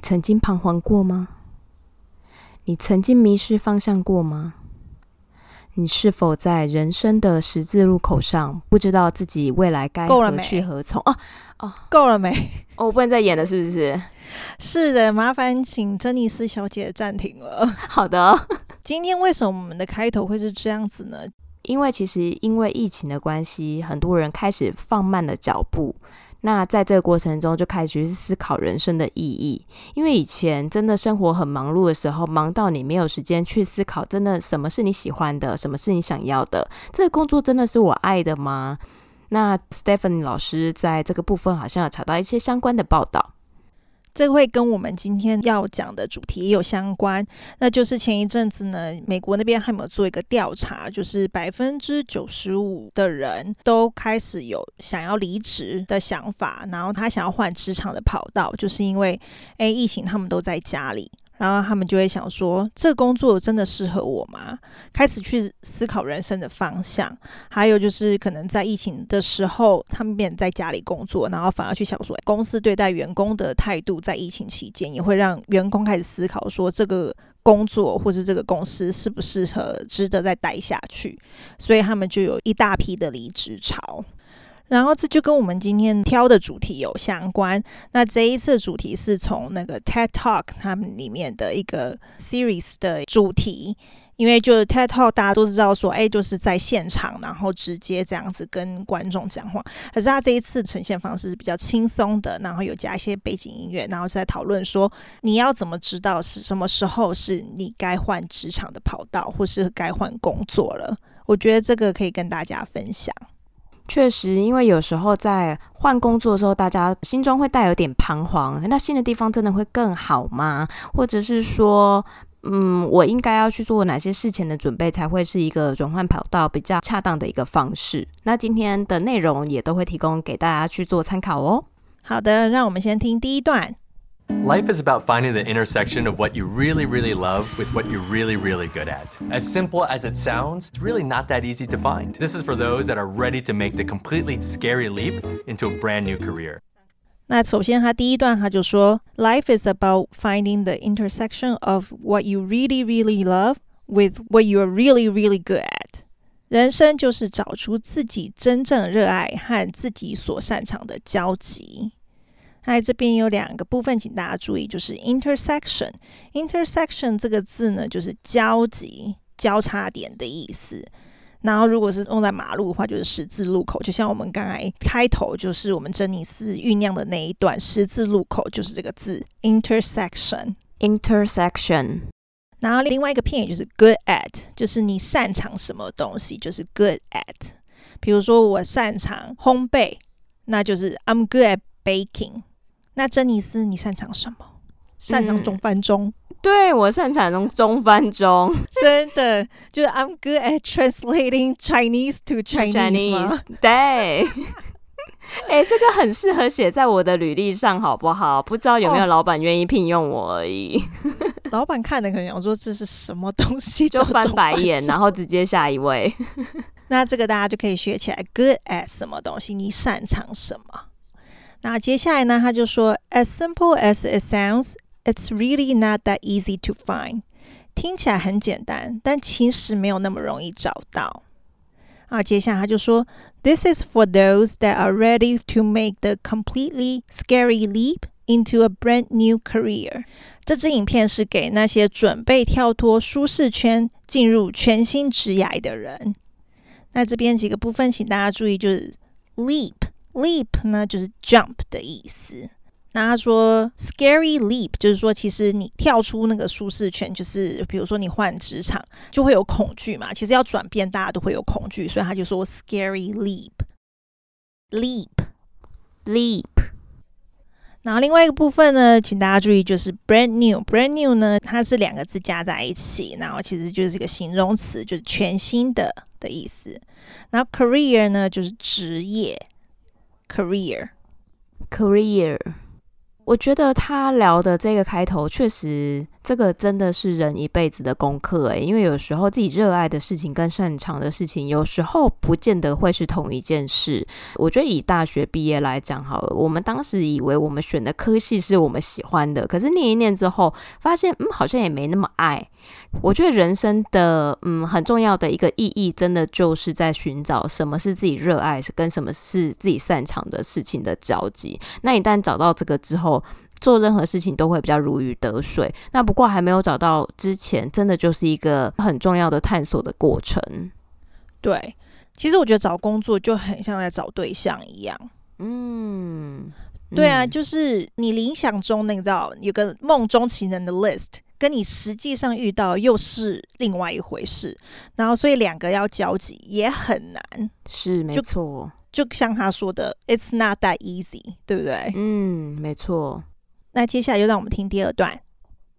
你曾经彷徨过吗？你曾经迷失方向过吗？你是否在人生的十字路口上，不知道自己未来该何去何从？哦哦，够了没？哦，我不能再演了，是不是？是的，麻烦请珍妮斯小姐暂停了。好的。今天为什么我们的开头会是这样子呢？因为其实因为疫情的关系，很多人开始放慢了脚步。那在这个过程中，就开始去思考人生的意义。因为以前真的生活很忙碌的时候，忙到你没有时间去思考，真的什么是你喜欢的，什么是你想要的？这个工作真的是我爱的吗？那 Stephan 老师在这个部分好像有查到一些相关的报道。这会跟我们今天要讲的主题也有相关，那就是前一阵子呢，美国那边还没有做一个调查，就是百分之九十五的人都开始有想要离职的想法，然后他想要换职场的跑道，就是因为，诶，疫情他们都在家里。然后他们就会想说，这个工作真的适合我吗？开始去思考人生的方向。还有就是，可能在疫情的时候，他们变在家里工作，然后反而去想说，公司对待员工的态度，在疫情期间也会让员工开始思考说，这个工作或是这个公司适不适合，值得再待下去。所以他们就有一大批的离职潮。然后这就跟我们今天挑的主题有相关。那这一次主题是从那个 TED Talk 他们里面的一个 series 的主题，因为就是 TED Talk 大家都知道说，哎，就是在现场，然后直接这样子跟观众讲话。可是他这一次呈现方式是比较轻松的，然后有加一些背景音乐，然后在讨论说，你要怎么知道是什么时候是你该换职场的跑道，或是该换工作了？我觉得这个可以跟大家分享。确实，因为有时候在换工作的时候，大家心中会带有点彷徨。那新的地方真的会更好吗？或者是说，嗯，我应该要去做哪些事前的准备，才会是一个转换跑道比较恰当的一个方式？那今天的内容也都会提供给大家去做参考哦。好的，让我们先听第一段。Life is about finding the intersection of what you really, really love with what you're really, really good at. As simple as it sounds, it's really not that easy to find. This is for those that are ready to make the completely scary leap into a brand new career. 那首先，他第一段他就说，Life is about finding the intersection of what you really, really love with what you are really, really good at. 人生就是找出自己真正热爱和自己所擅长的交集。 那这边有两个部分，请大家注意，就是 intersection。intersection 这个字呢，就是交集、交叉点的意思。然后，如果是用在马路的话，就是十字路口。就像我们刚才开头，就是我们珍妮斯酝酿的那一段十字路口，就是这个字 intersection。intersection。然后另外一个片语就是 good at，就是你擅长什么东西，就是 good at。比如说我擅长烘焙，那就是 I'm good at baking。那珍妮斯，你擅长什么？擅长中翻中？嗯、对，我擅长中中翻中，真的就是 I'm good at translating Chinese to Chinese, Chinese 对，哎、欸，这个很适合写在我的履历上，好不好？不知道有没有老板愿意聘用我而已。哦、老板看的可能想说这是什么东西，就翻白眼，然后直接下一位。那这个大家就可以学起来，good at 什么东西？你擅长什么？那接下来呢，他就说，As simple as it sounds, it's really not that easy to find。听起来很简单，但其实没有那么容易找到。啊，接下来他就说，This is for those that are ready to make the completely scary leap into a brand new career。这支影片是给那些准备跳脱舒适圈，进入全新职涯的人。那这边几个部分，请大家注意，就是 leap。 Leap 呢，就是 jump 的意思。那他说 scary leap，就是说其实你跳出那个舒适圈，就是比如说你换职场就会有恐惧嘛。其实要转变，大家都会有恐惧，所以他就说 scary leap。Leap Sleep。然后另外一个部分呢，请大家注意，就是 brand new。brand new 呢，它是两个字加在一起，然后其实就是一个形容词，就是全新的的意思。然后 career 呢，就是职业，career，career。我觉得他聊的这个开头确实。这个真的是人一辈子的功课诶，因为有时候自己热爱的事情跟擅长的事情，有时候不见得会是同一件事。我觉得以大学毕业来讲好了，我们当时以为我们选的科系是我们喜欢的，可是念一念之后，发现嗯，好像也没那么爱。我觉得人生的嗯很重要的一个意义，真的就是在寻找什么是自己热爱，是跟什么是自己擅长的事情的交集。那一旦找到这个之后，做任何事情都会比较如鱼得水。那不过还没有找到之前，真的就是一个很重要的探索的过程。对，其实我觉得找工作就很像在找对象一样。嗯，对啊，就是你理想中那个叫有个梦中情人的 list，跟你实际上遇到又是另外一回事。然后，所以两个要交集也很难。是，没错。就像他说的，It's not that easy，对不对？嗯，没错。那接下来就让我们听第二段。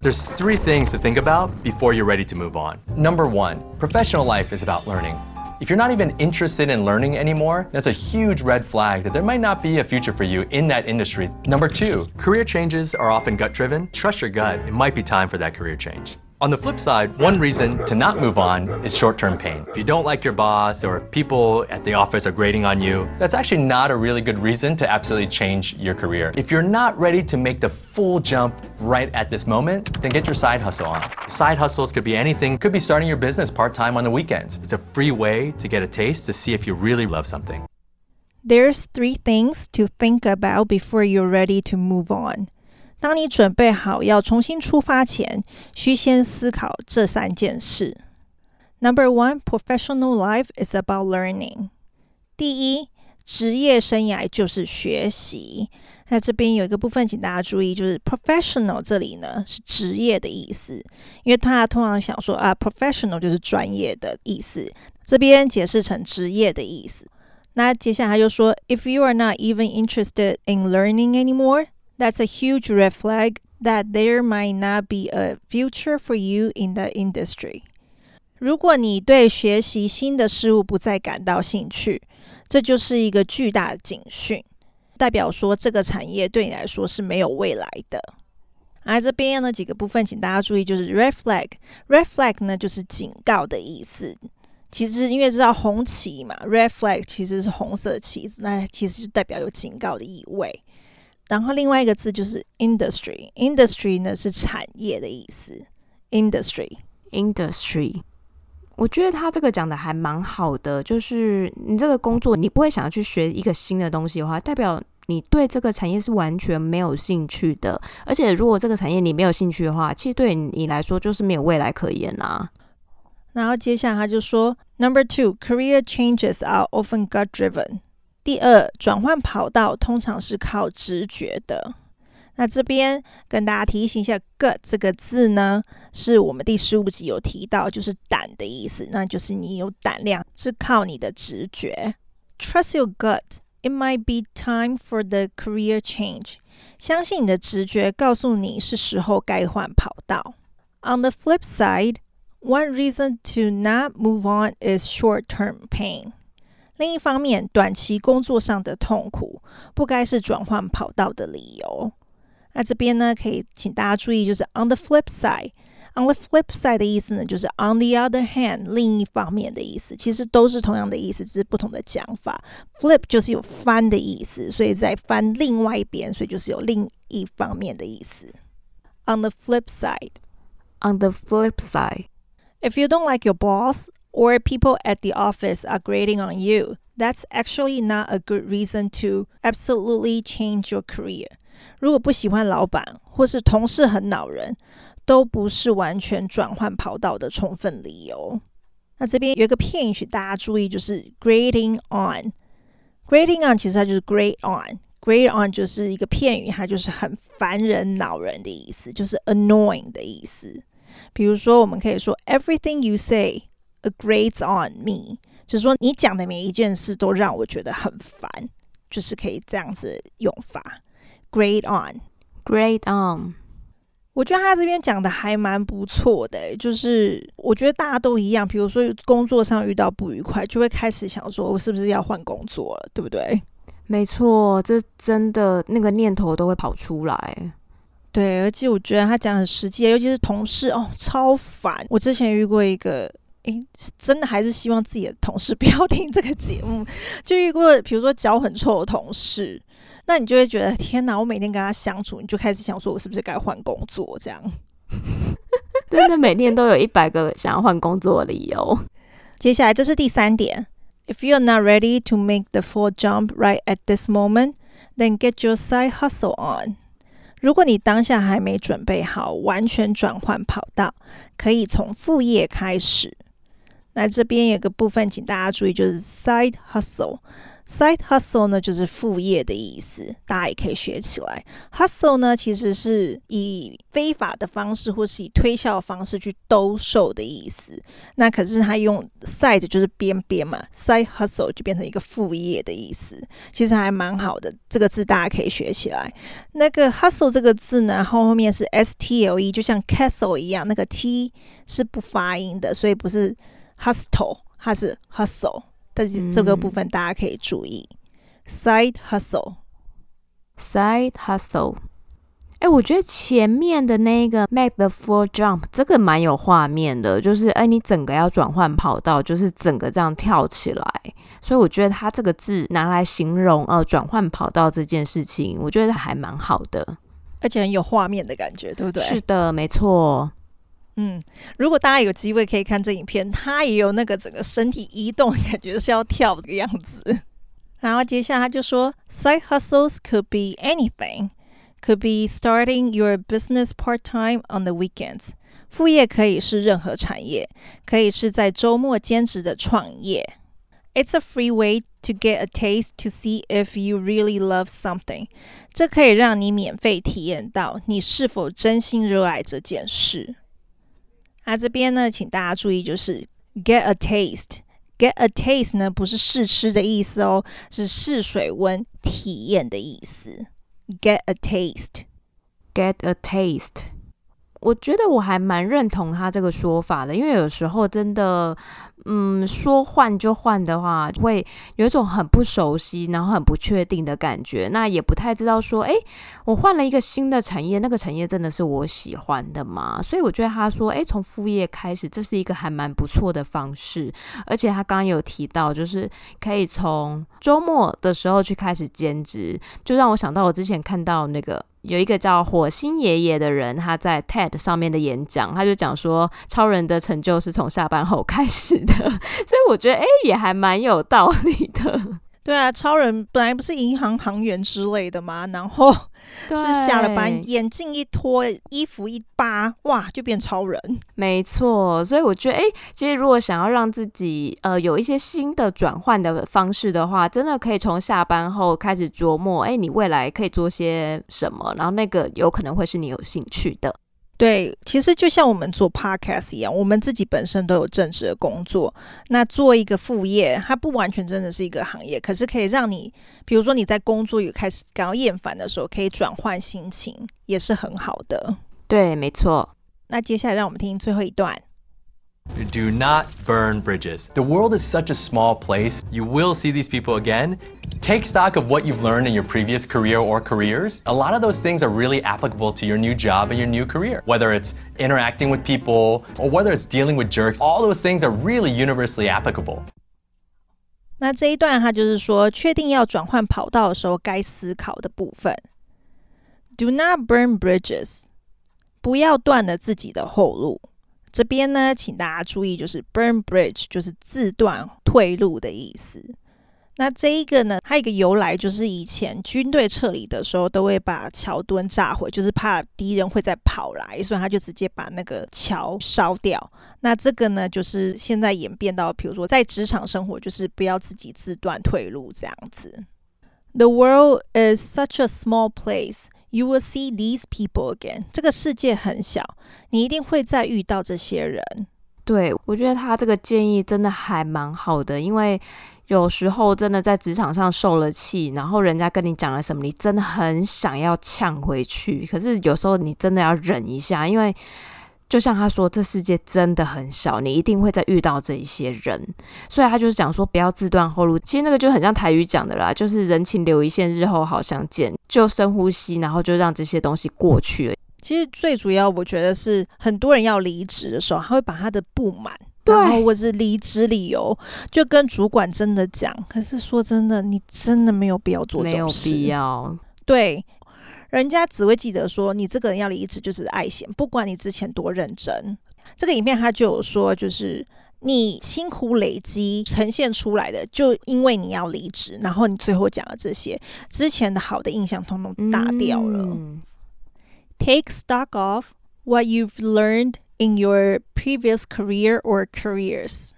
There's three things to think about before you're ready to move on. Number one, professional life is about learning. If you're not even interested in learning anymore, that's a huge red flag that there might not be a future for you in that industry. Number two, career changes are often gut driven. Trust your gut, it might be time for that career change. On the flip side, one reason to not move on is short-term pain. If you don't like your boss or people at the office are grading on you, that's actually not a really good reason to absolutely change your career. If you're not ready to make the full jump right at this moment, then get your side hustle on. Side hustles could be anything, could be starting your business part-time on the weekends. It's a free way to get a taste to see if you really love something. There's three things to think about before you're ready to move on. 当你准备好要重新出发前，需先思考这三件事。Number one, professional life is about learning。第一，职业生涯就是学习。那这边有一个部分，请大家注意，就是 professional 这里呢是职业的意思，因为他通常想说啊，professional 就是专业的意思，这边解释成职业的意思。那接下来他就说，If you are not even interested in learning anymore。That's a huge red flag that there might not be a future for you in the industry. 如果你对学习新的事物不再感到兴趣，这就是一个巨大的警讯，代表说这个产业对你来说是没有未来的。而这边呢几个部分，请大家注意，就是 red flag。red flag 呢就是警告的意思。其实因为知道红旗嘛，red flag 其实是红色的旗子，那其实就代表有警告的意味。然后另外一个字就是 industry，industry 呢是产业的意思。industry，industry，我觉得他这个讲的还蛮好的，就是你这个工作，你不会想要去学一个新的东西的话，代表你对这个产业是完全没有兴趣的。而且如果这个产业你没有兴趣的话，其实对你来说就是没有未来可言啦。然后接下来他就说，Number two，career changes are often gut driven。第二，转换跑道通常是靠直觉的。那这边跟大家提醒一下，“gut” 这个字呢，是我们第十五集有提到，就是胆的意思，那就是你有胆量，是靠你的直觉。Trust your gut. It might be time for the career change. 相信你的直觉，告诉你是时候该换跑道。On the flip side, one reason to not move on is short-term pain. 另一方面，短期工作上的痛苦不该是转换跑道的理由。那这边呢，可以请大家注意，就是 on the flip side。on the flip side 的意思呢，就是 on the other hand，另一方面的意思，其实都是同样的意思，只是不同的讲法。flip 就是有翻的意思，所以在翻另外一边，所以就是有另一方面的意思。on the flip side，on the flip side，if you don't like your boss。or people at the office are grading on you, that's actually not a good reason to absolutely change your career. 如果不喜欢老板或是同事很恼人，都不是完全转换跑道的充分理由。那这边有一个片语，大家注意，就是 grading on。grading on 其实它就是 grade on，grade on 就是一个片语，它就是很烦人、恼人的意思，就是 annoying 的意思。比如说，我们可以说 everything you say。 Grades on me，就是说你讲的每一件事都让我觉得很烦。就是可以这样子用法。Great on，Great on。我觉得他这边讲的还蛮不错的，就是我觉得大家都一样，比如说工作上遇到不愉快，就会开始想说，我是不是要换工作了，对不对？没错，这真的那个念头都会跑出来。对，而且我觉得他讲很实际，尤其是同事哦，超烦。我之前遇过一个，诶，真的还是希望自己的同事 不要听这个节目，就遇过，比如说脚很臭的同事。那你就会觉得天哪！我每天跟他相处，你就开始想说，我是不是该换工作？这样，真的每天都有一百个想要换工作的理由。接下来这是第三点：If you're not ready to make the full jump right at this moment, then get your side hustle on。如果你当下还没准备好完全转换跑道，可以从副业开始。那这边有个部分，请大家注意，就是 side hustle。Side hustle 呢，就是副业的意思，大家也可以学起来。Hustle 呢，其实是以非法的方式或是以推销方式去兜售的意思。那可是他用 side 就是边边嘛，side hustle 就变成一个副业的意思，其实还蛮好的。这个字大家可以学起来。那个 hustle 这个字呢，后后面是 s t l e，就像 castle 一样，那个 t 是不发音的，所以不是 hustle，它是 hustle。但是这个部分大家可以注意、嗯、，side hustle，side hustle。哎，我觉得前面的那个 make the full jump 这个蛮有画面的，就是哎，你整个要转换跑道，就是整个这样跳起来。所以我觉得它这个字拿来形容呃转换跑道这件事情，我觉得还蛮好的，而且很有画面的感觉，对不对？是的，没错。嗯，如果大家有机会可以看这影片，他也有那个整个身体移动，感觉是要跳的样子。然后接下来他就说，Side hustles could be anything, could be starting your business part time on the weekends。副业可以是任何产业，可以是在周末兼职的创业。It's a free way to get a taste to see if you really love something。这可以让你免费体验到你是否真心热爱这件事。那这边呢，请大家注意，就是 get a taste。get a taste 呢，不是试吃的意思哦，是试水温、体验的意思。get a taste，get a taste。我觉得我还蛮认同他这个说法的，因为有时候真的，嗯，说换就换的话，会有一种很不熟悉，然后很不确定的感觉。那也不太知道说，诶，我换了一个新的产业，那个产业真的是我喜欢的吗？所以我觉得他说，诶，从副业开始，这是一个还蛮不错的方式。而且他刚刚有提到，就是可以从周末的时候去开始兼职，就让我想到我之前看到那个。有一个叫火星爷爷的人，他在 TED 上面的演讲，他就讲说，超人的成就是从下班后开始的，所以我觉得，诶，也还蛮有道理的。对啊，超人本来不是银行行员之类的吗？然后 是不是下了班，眼镜一脱，衣服一扒，哇，就变超人？没错，所以我觉得，哎，其实如果想要让自己呃有一些新的转换的方式的话，真的可以从下班后开始琢磨，哎，你未来可以做些什么，然后那个有可能会是你有兴趣的。对，其实就像我们做 podcast 一样，我们自己本身都有正职的工作。那做一个副业，它不完全真的是一个行业，可是可以让你，比如说你在工作有开始感到厌烦的时候，可以转换心情，也是很好的。对，没错。那接下来让我们听最后一段。Do not burn bridges. The world is such a small place. You will see these people again. Take stock of what you've learned in your previous career or careers. A lot of those things are really applicable to your new job and your new career. Whether it's interacting with people or whether it's dealing with jerks, all those things are really universally applicable. 那这一段他就是说，确定要转换跑道的时候该思考的部分。Do not burn bridges. 不要断了自己的后路。 这边呢，请大家注意，就是 burn bridge 就是自断退路的意思。那这一个呢，它有一个由来，就是以前军队撤离的时候，都会把桥墩炸毁，就是怕敌人会再跑来，所以他就直接把那个桥烧掉。那这个呢，就是现在演变到，比如说在职场生活，就是不要自己自断退路这样子。The world is such a small place. You will see these people again。这个世界很小，你一定会再遇到这些人。对，我觉得他这个建议真的还蛮好的，因为有时候真的在职场上受了气，然后人家跟你讲了什么，你真的很想要呛回去。可是有时候你真的要忍一下，因为就像他说，这世界真的很小，你一定会再遇到这一些人。所以他就是讲说，不要自断后路。其实那个就很像台语讲的啦，就是人情留一线，日后好相见。就深呼吸，然后就让这些东西过去了。其实最主要，我觉得是很多人要离职的时候，他会把他的不满。然后或是离职理由，就跟主管真的讲。可是说真的，你真的没有必要做这种事。没有必要。对，人家只会记得说你这个人要离职就是爱钱，不管你之前多认真。这个影片他就有说，就是你辛苦累积呈现出来的，就因为你要离职，然后你最后讲的这些之前的好的印象，通通打掉了。嗯。Take stock of what you've learned. In your previous career or careers，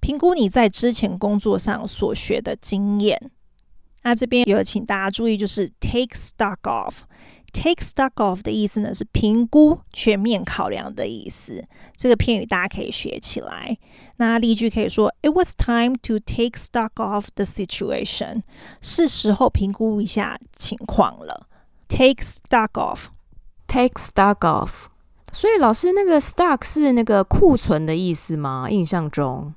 评估你在之前工作上所学的经验。那这边有请大家注意，就是 take stock of。take stock of 的意思呢是评估、全面考量的意思。这个片语大家可以学起来。那例句可以说：It was time to take stock of the situation。是时候评估一下情况了。Take stock of。Take stock of。所以老师，那个 stock 是那个库存的意思吗？印象中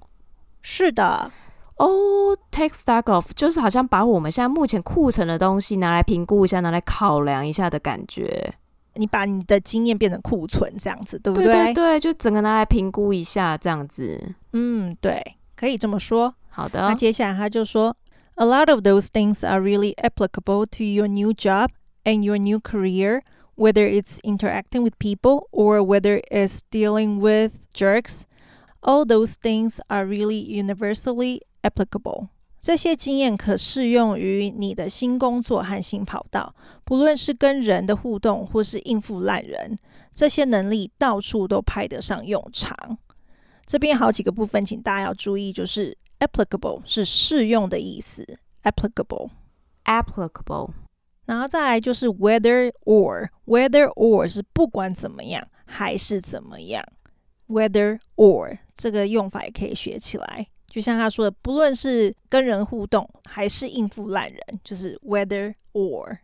是的。哦、oh，take stock of 就是好像把我们现在目前库存的东西拿来评估一下，拿来考量一下的感觉。你把你的经验变成库存，这样子对不对？对对对，就整个拿来评估一下，这样子。嗯，对，可以这么说。好的。那接下来他就说，A lot of those things are really applicable to your new job and your new career. Whether it's interacting with people or whether it's dealing with jerks, all those things are really universally applicable. 这些经验可适用于你的新工作和新跑道，不论是跟人的互动或是应付烂人，这些能力到处都派得上用场。这边好几个部分，请大家要注意，就是 applicable 是适用的意思，applicable，applicable。然后再来就是 whether or，whether or 是不管怎么样还是怎么样，whether or 这个用法也可以学起来。就像他说的，不论是跟人互动还是应付烂人，就是 whether or。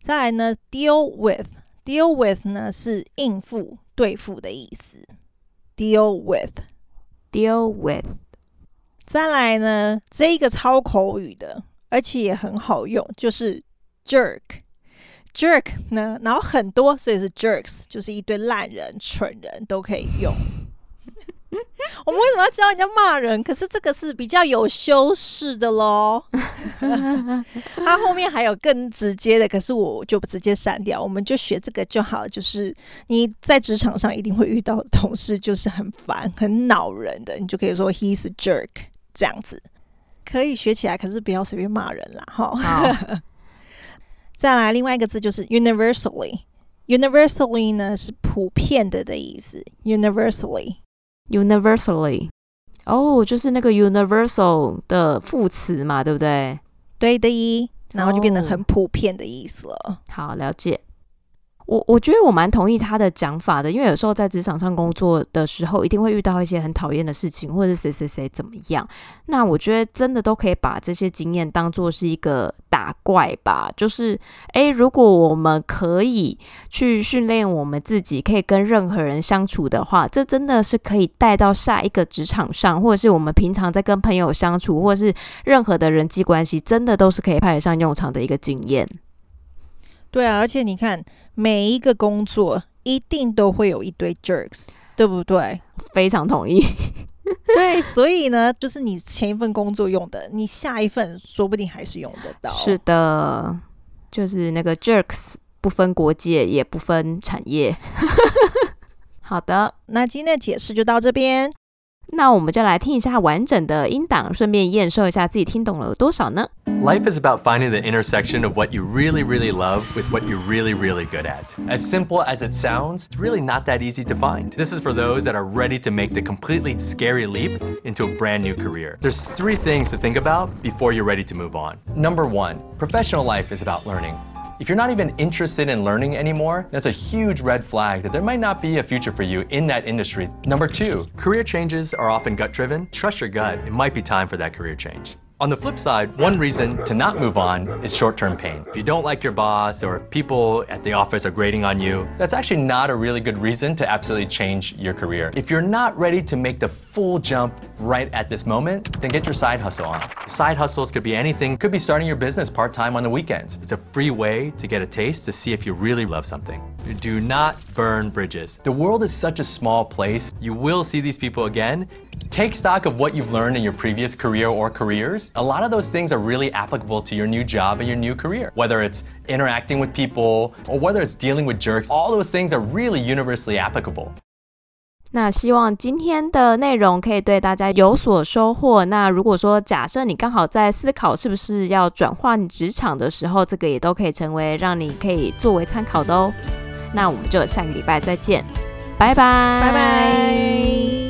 再来呢，deal with，deal with 呢是应付、对付的意思，deal with，deal with。再来呢，这一个超口语的，而且也很好用，就是。Jerk，jerk 呢，然后很多，所以是 jerks，就是一堆烂人、蠢人都可以用。我们为什么要教人家骂人？可是这个是比较有修饰的喽。它后面还有更直接的，可是我就不直接删掉，我们就学这个就好。就是你在职场上一定会遇到的同事，就是很烦、很恼人的，你就可以说 He's a jerk，这样子可以学起来，可是不要随便骂人啦，哈。好 再来另外一个字就是 universally，universally 呢是普遍的的意思 universally 哦就是那个 universal 的副词嘛对不对？对的然后就变得很普遍的意思了。好了解。我我觉得我蛮同意他的讲法的，因为有时候在职场上工作的时候，一定会遇到一些很讨厌的事情，或者是谁谁谁怎么样。那我觉得真的都可以把这些经验当做是一个打怪吧，就是诶，如果我们可以去训练我们自己，可以跟任何人相处的话，这真的是可以带到下一个职场上，或者是我们平常在跟朋友相处，或者是任何的人际关系，真的都是可以派得上用场的一个经验。对啊，而且你看。每一个工作一定都会有一堆 jerks，对不对？非常同意。对，所以呢，就是你前一份工作用的，你下一份说不定还是用得到。是的，就是那个 jerks 不分国界，也不分产业。好的，那今天的解释就到这边。那我们就来听一下完整的音档，顺便验收一下自己听懂了多少呢？Life is about finding the intersection of what you really, really love with what you're really, really good at. As simple as it sounds, it's really not that easy to find. This is for those that are ready to make the completely scary leap into a brand new career. There's three things to think about before you're ready to move on. Number one, professional life is about learning. If you're not even interested in learning anymore, that's a huge red flag that there might not be a future for you in that industry. Number two, career changes are often gut driven. Trust your gut, it might be time for that career change. On the flip side, one reason to not move on is short-term pain. If you don't like your boss or people at the office are grading on you, that's actually not a really good reason to absolutely change your career. If you're not ready to make the full jump right at this moment, then get your side hustle on. Side hustles could be anything. Could be starting your business part-time on the weekends. It's a free way to get a taste to see if you really love something. Do not burn bridges. The world is such a small place. You will see these people again. Take stock of what you've learned in your previous career or careers A lot of those things are really applicable to your new job and your new career. Whether it's interacting with people or whether it's dealing with jerks, all those things are really universally applicable. 那希望今天的内容可以对大家有所收获。那如果说假设你刚好在思考是不是要转换职场的时候，这个也都可以成为让你可以作为参考的哦。那我们就下个礼拜再见，拜拜，拜拜。